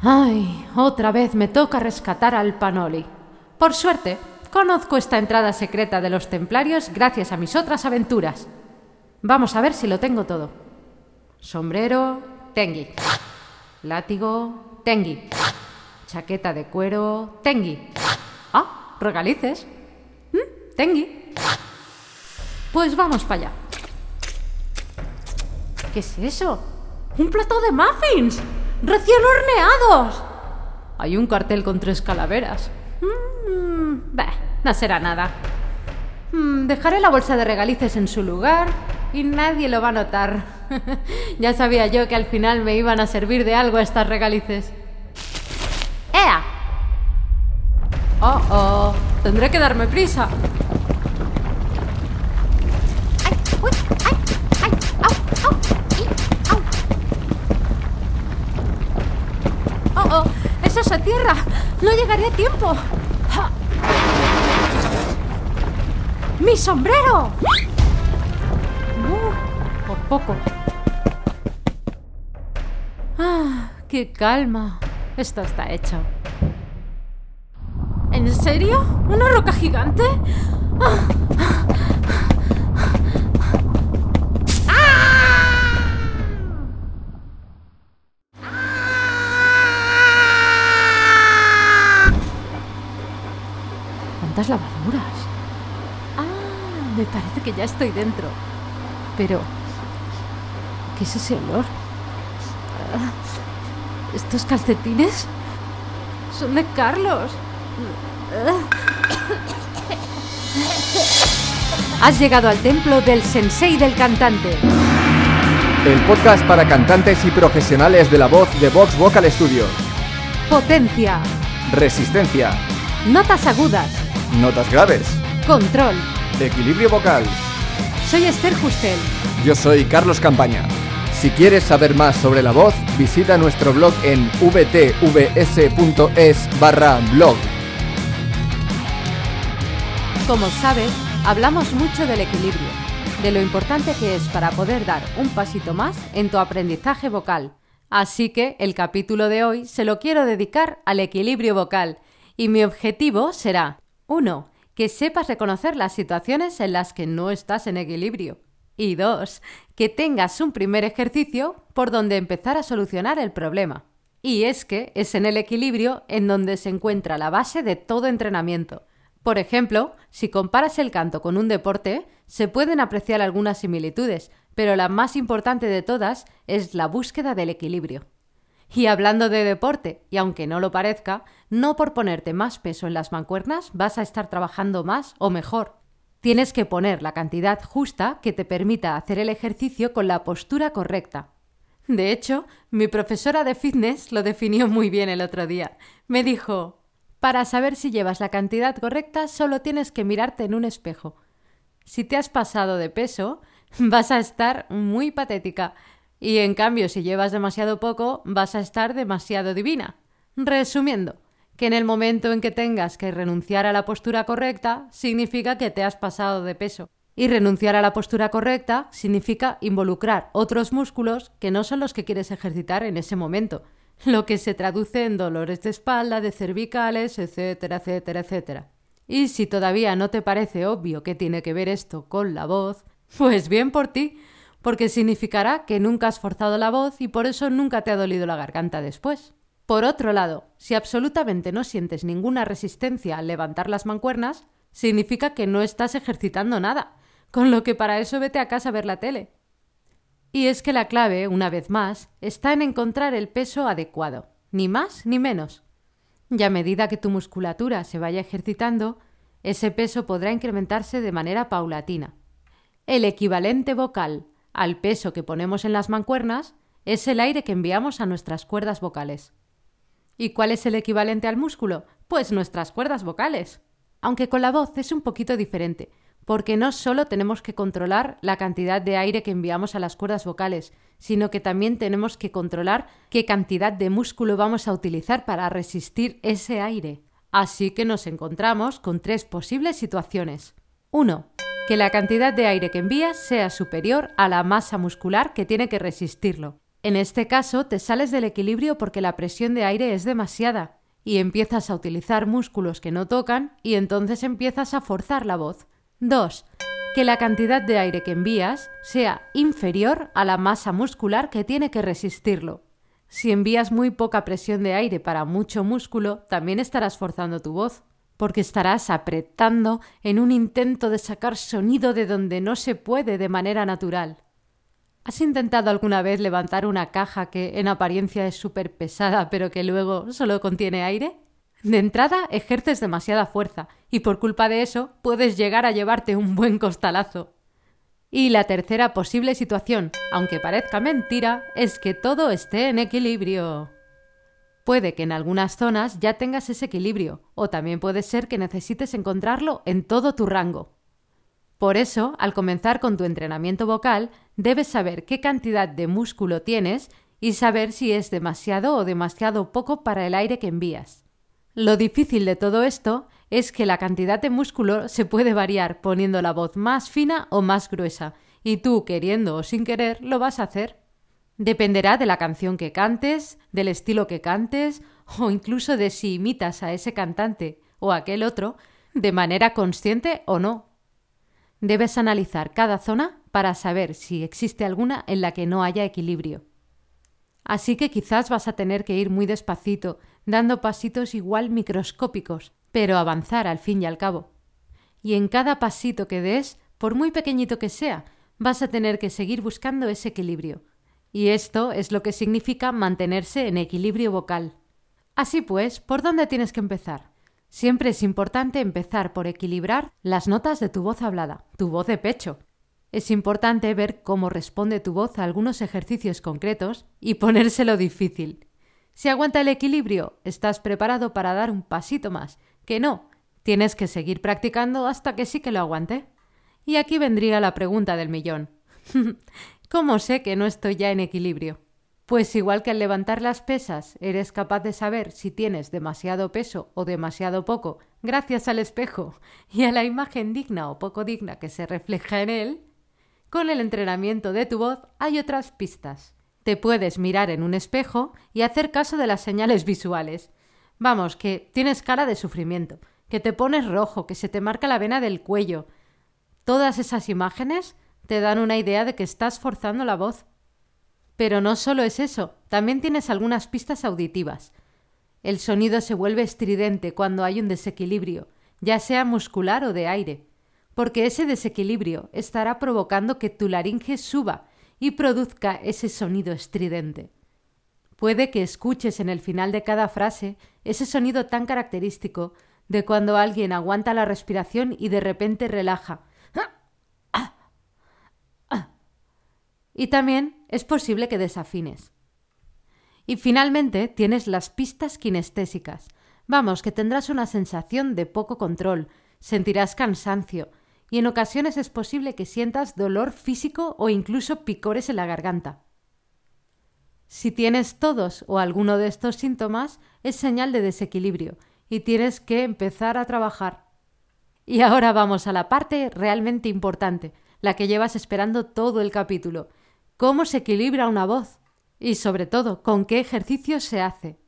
Ay, otra vez me toca rescatar al Panoli. Por suerte, conozco esta entrada secreta de los templarios gracias a mis otras aventuras. Vamos a ver si lo tengo todo. Sombrero, Tengi. Látigo, Tengi. Chaqueta de cuero, Tengi. Ah, regalices. ¿Mm? Pues vamos para allá. ¿Qué es eso? ¡Un plato de muffins! ¡Recién horneados! Hay un cartel con tres calaveras. Mm, bah, no será nada. Mm, dejaré la bolsa de regalices en su lugar y nadie lo va a notar. ya sabía yo que al final me iban a servir de algo estas regalices. ¡Ea! Oh, oh, tendré que darme prisa. ¡Eso se tierra! ¡No llegaré a tiempo! ¡Mi sombrero! Uh, por poco. ¡Ah! ¡Qué calma! Esto está hecho. ¿En serio? ¿Una roca gigante? ¡Ah! ¿Cuántas lavaduras? Ah, me parece que ya estoy dentro. Pero... ¿Qué es ese olor? ¿Estos calcetines? Son de Carlos. Has llegado al templo del sensei del cantante. El podcast para cantantes y profesionales de la voz de Vox Vocal Studio. Potencia. Resistencia. Notas agudas. Notas graves. Control. Equilibrio vocal. Soy Esther Justel. Yo soy Carlos Campaña. Si quieres saber más sobre la voz, visita nuestro blog en vtvs.es barra blog. Como sabes, hablamos mucho del equilibrio, de lo importante que es para poder dar un pasito más en tu aprendizaje vocal. Así que el capítulo de hoy se lo quiero dedicar al equilibrio vocal y mi objetivo será 1. Que sepas reconocer las situaciones en las que no estás en equilibrio. Y 2. Que tengas un primer ejercicio por donde empezar a solucionar el problema. Y es que es en el equilibrio en donde se encuentra la base de todo entrenamiento. Por ejemplo, si comparas el canto con un deporte, se pueden apreciar algunas similitudes, pero la más importante de todas es la búsqueda del equilibrio. Y hablando de deporte, y aunque no lo parezca, no por ponerte más peso en las mancuernas vas a estar trabajando más o mejor. Tienes que poner la cantidad justa que te permita hacer el ejercicio con la postura correcta. De hecho, mi profesora de fitness lo definió muy bien el otro día. Me dijo, para saber si llevas la cantidad correcta solo tienes que mirarte en un espejo. Si te has pasado de peso, vas a estar muy patética. Y en cambio, si llevas demasiado poco, vas a estar demasiado divina. Resumiendo, que en el momento en que tengas que renunciar a la postura correcta, significa que te has pasado de peso. Y renunciar a la postura correcta significa involucrar otros músculos que no son los que quieres ejercitar en ese momento, lo que se traduce en dolores de espalda, de cervicales, etcétera, etcétera, etcétera. Y si todavía no te parece obvio que tiene que ver esto con la voz, pues bien por ti, porque significará que nunca has forzado la voz y por eso nunca te ha dolido la garganta después. Por otro lado, si absolutamente no sientes ninguna resistencia al levantar las mancuernas, significa que no estás ejercitando nada, con lo que para eso vete a casa a ver la tele. Y es que la clave, una vez más, está en encontrar el peso adecuado, ni más ni menos. Y a medida que tu musculatura se vaya ejercitando, ese peso podrá incrementarse de manera paulatina. El equivalente vocal al peso que ponemos en las mancuernas es el aire que enviamos a nuestras cuerdas vocales. ¿Y cuál es el equivalente al músculo? Pues nuestras cuerdas vocales. Aunque con la voz es un poquito diferente, porque no solo tenemos que controlar la cantidad de aire que enviamos a las cuerdas vocales, sino que también tenemos que controlar qué cantidad de músculo vamos a utilizar para resistir ese aire. Así que nos encontramos con tres posibles situaciones. 1. Que la cantidad de aire que envías sea superior a la masa muscular que tiene que resistirlo. En este caso, te sales del equilibrio porque la presión de aire es demasiada y empiezas a utilizar músculos que no tocan y entonces empiezas a forzar la voz. 2. Que la cantidad de aire que envías sea inferior a la masa muscular que tiene que resistirlo. Si envías muy poca presión de aire para mucho músculo, también estarás forzando tu voz, porque estarás apretando en un intento de sacar sonido de donde no se puede de manera natural. ¿Has intentado alguna vez levantar una caja que en apariencia es súper pesada pero que luego solo contiene aire? De entrada ejerces demasiada fuerza y por culpa de eso puedes llegar a llevarte un buen costalazo. Y la tercera posible situación, aunque parezca mentira, es que todo esté en equilibrio. Puede que en algunas zonas ya tengas ese equilibrio, o también puede ser que necesites encontrarlo en todo tu rango. Por eso, al comenzar con tu entrenamiento vocal, debes saber qué cantidad de músculo tienes y saber si es demasiado o demasiado poco para el aire que envías. Lo difícil de todo esto es que la cantidad de músculo se puede variar poniendo la voz más fina o más gruesa, y tú, queriendo o sin querer, lo vas a hacer. Dependerá de la canción que cantes, del estilo que cantes, o incluso de si imitas a ese cantante o aquel otro de manera consciente o no. Debes analizar cada zona para saber si existe alguna en la que no haya equilibrio. Así que quizás vas a tener que ir muy despacito, dando pasitos igual microscópicos, pero avanzar al fin y al cabo. Y en cada pasito que des, por muy pequeñito que sea, vas a tener que seguir buscando ese equilibrio. Y esto es lo que significa mantenerse en equilibrio vocal. Así pues, ¿por dónde tienes que empezar? Siempre es importante empezar por equilibrar las notas de tu voz hablada, tu voz de pecho. Es importante ver cómo responde tu voz a algunos ejercicios concretos y ponérselo difícil. Si aguanta el equilibrio, estás preparado para dar un pasito más. Que no, tienes que seguir practicando hasta que sí que lo aguante. Y aquí vendría la pregunta del millón. ¿Cómo sé que no estoy ya en equilibrio? Pues igual que al levantar las pesas eres capaz de saber si tienes demasiado peso o demasiado poco gracias al espejo y a la imagen digna o poco digna que se refleja en él, con el entrenamiento de tu voz hay otras pistas. Te puedes mirar en un espejo y hacer caso de las señales visuales. Vamos, que tienes cara de sufrimiento, que te pones rojo, que se te marca la vena del cuello. Todas esas imágenes te dan una idea de que estás forzando la voz pero no solo es eso, también tienes algunas pistas auditivas. El sonido se vuelve estridente cuando hay un desequilibrio, ya sea muscular o de aire, porque ese desequilibrio estará provocando que tu laringe suba y produzca ese sonido estridente. Puede que escuches en el final de cada frase ese sonido tan característico de cuando alguien aguanta la respiración y de repente relaja, y también es posible que desafines. Y finalmente tienes las pistas kinestésicas. Vamos, que tendrás una sensación de poco control, sentirás cansancio, y en ocasiones es posible que sientas dolor físico o incluso picores en la garganta. Si tienes todos o alguno de estos síntomas, es señal de desequilibrio y tienes que empezar a trabajar. Y ahora vamos a la parte realmente importante, la que llevas esperando todo el capítulo, cómo se equilibra una voz y sobre todo con qué ejercicio se hace.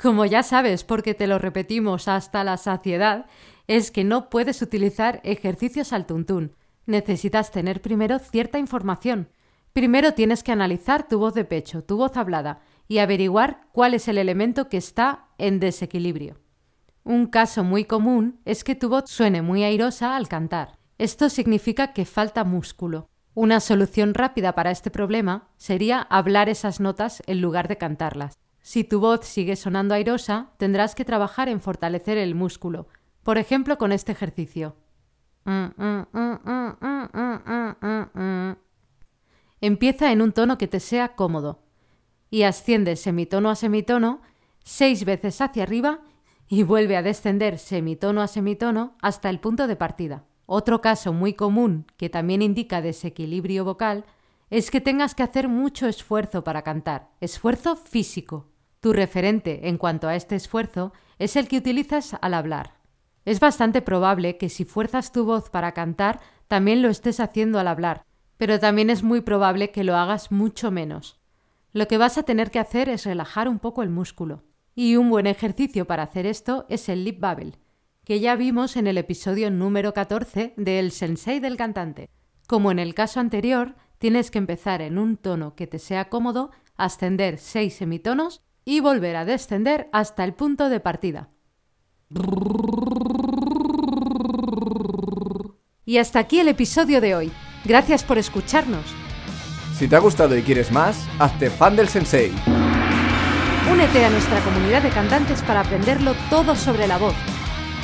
Como ya sabes, porque te lo repetimos hasta la saciedad, es que no puedes utilizar ejercicios al tuntún. Necesitas tener primero cierta información. Primero tienes que analizar tu voz de pecho, tu voz hablada, y averiguar cuál es el elemento que está en desequilibrio. Un caso muy común es que tu voz suene muy airosa al cantar. Esto significa que falta músculo. Una solución rápida para este problema sería hablar esas notas en lugar de cantarlas. Si tu voz sigue sonando airosa, tendrás que trabajar en fortalecer el músculo, por ejemplo con este ejercicio. Empieza en un tono que te sea cómodo y asciende semitono a semitono seis veces hacia arriba y vuelve a descender semitono a semitono hasta el punto de partida. Otro caso muy común que también indica desequilibrio vocal es que tengas que hacer mucho esfuerzo para cantar, esfuerzo físico. Tu referente en cuanto a este esfuerzo es el que utilizas al hablar. Es bastante probable que si fuerzas tu voz para cantar, también lo estés haciendo al hablar, pero también es muy probable que lo hagas mucho menos. Lo que vas a tener que hacer es relajar un poco el músculo. Y un buen ejercicio para hacer esto es el lip bubble, que ya vimos en el episodio número 14 del Sensei del cantante. Como en el caso anterior, tienes que empezar en un tono que te sea cómodo, ascender seis semitonos y volver a descender hasta el punto de partida. Y hasta aquí el episodio de hoy. Gracias por escucharnos. Si te ha gustado y quieres más, hazte fan del sensei. Únete a nuestra comunidad de cantantes para aprenderlo todo sobre la voz.